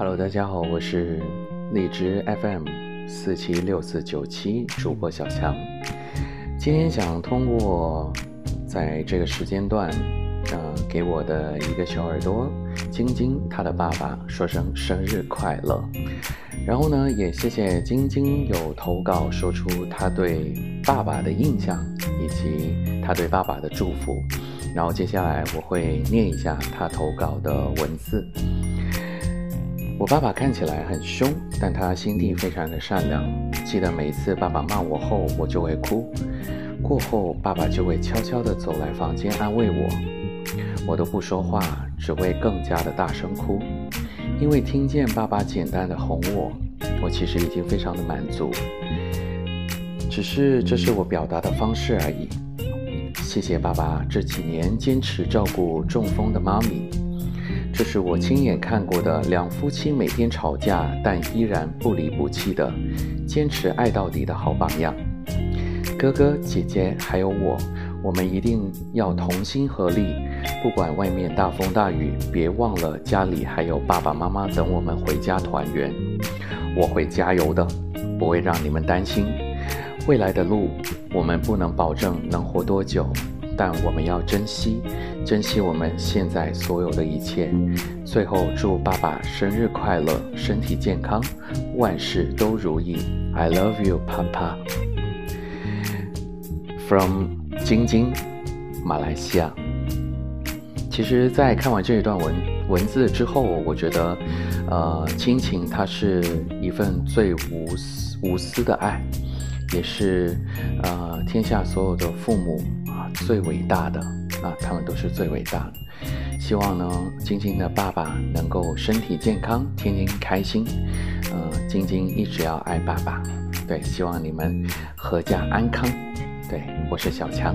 Hello，大家好，我是荔枝 FM 四七六四九七主播小强。今天想通过在这个时间段，呃，给我的一个小耳朵晶晶她的爸爸说声生日快乐。然后呢，也谢谢晶晶有投稿说出她对爸爸的印象以及她对爸爸的祝福。然后接下来我会念一下她投稿的文字。我爸爸看起来很凶，但他心地非常的善良。记得每次爸爸骂我后，我就会哭。过后，爸爸就会悄悄地走来房间安慰我，我都不说话，只会更加的大声哭。因为听见爸爸简单的哄我，我其实已经非常的满足。只是这是我表达的方式而已。谢谢爸爸这几年坚持照顾中风的妈咪。这是我亲眼看过的两夫妻每天吵架，但依然不离不弃的坚持爱到底的好榜样。哥哥姐姐还有我，我们一定要同心合力，不管外面大风大雨，别忘了家里还有爸爸妈妈等我们回家团圆。我会加油的，不会让你们担心。未来的路，我们不能保证能活多久。但我们要珍惜，珍惜我们现在所有的一切。最后，祝爸爸生日快乐，身体健康，万事都如意。I love you, Papa. From 晶晶，马来西亚。其实，在看完这一段文文字之后，我觉得，呃，亲情它是一份最无私无私的爱，也是呃天下所有的父母。最伟大的啊，他们都是最伟大的。希望呢，晶晶的爸爸能够身体健康，天天开心。嗯，晶晶一直要爱爸爸。对，希望你们阖家安康。对，我是小强。